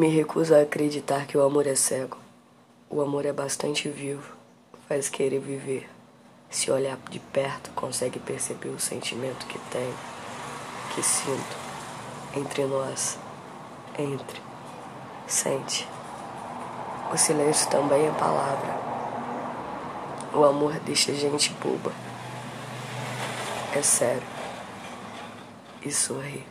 Me recuso a acreditar que o amor é cego. O amor é bastante vivo, faz querer viver. Se olhar de perto, consegue perceber o sentimento que tem, que sinto entre nós. Entre. Sente. O silêncio também é palavra. O amor deixa gente boba. É sério. E sorri.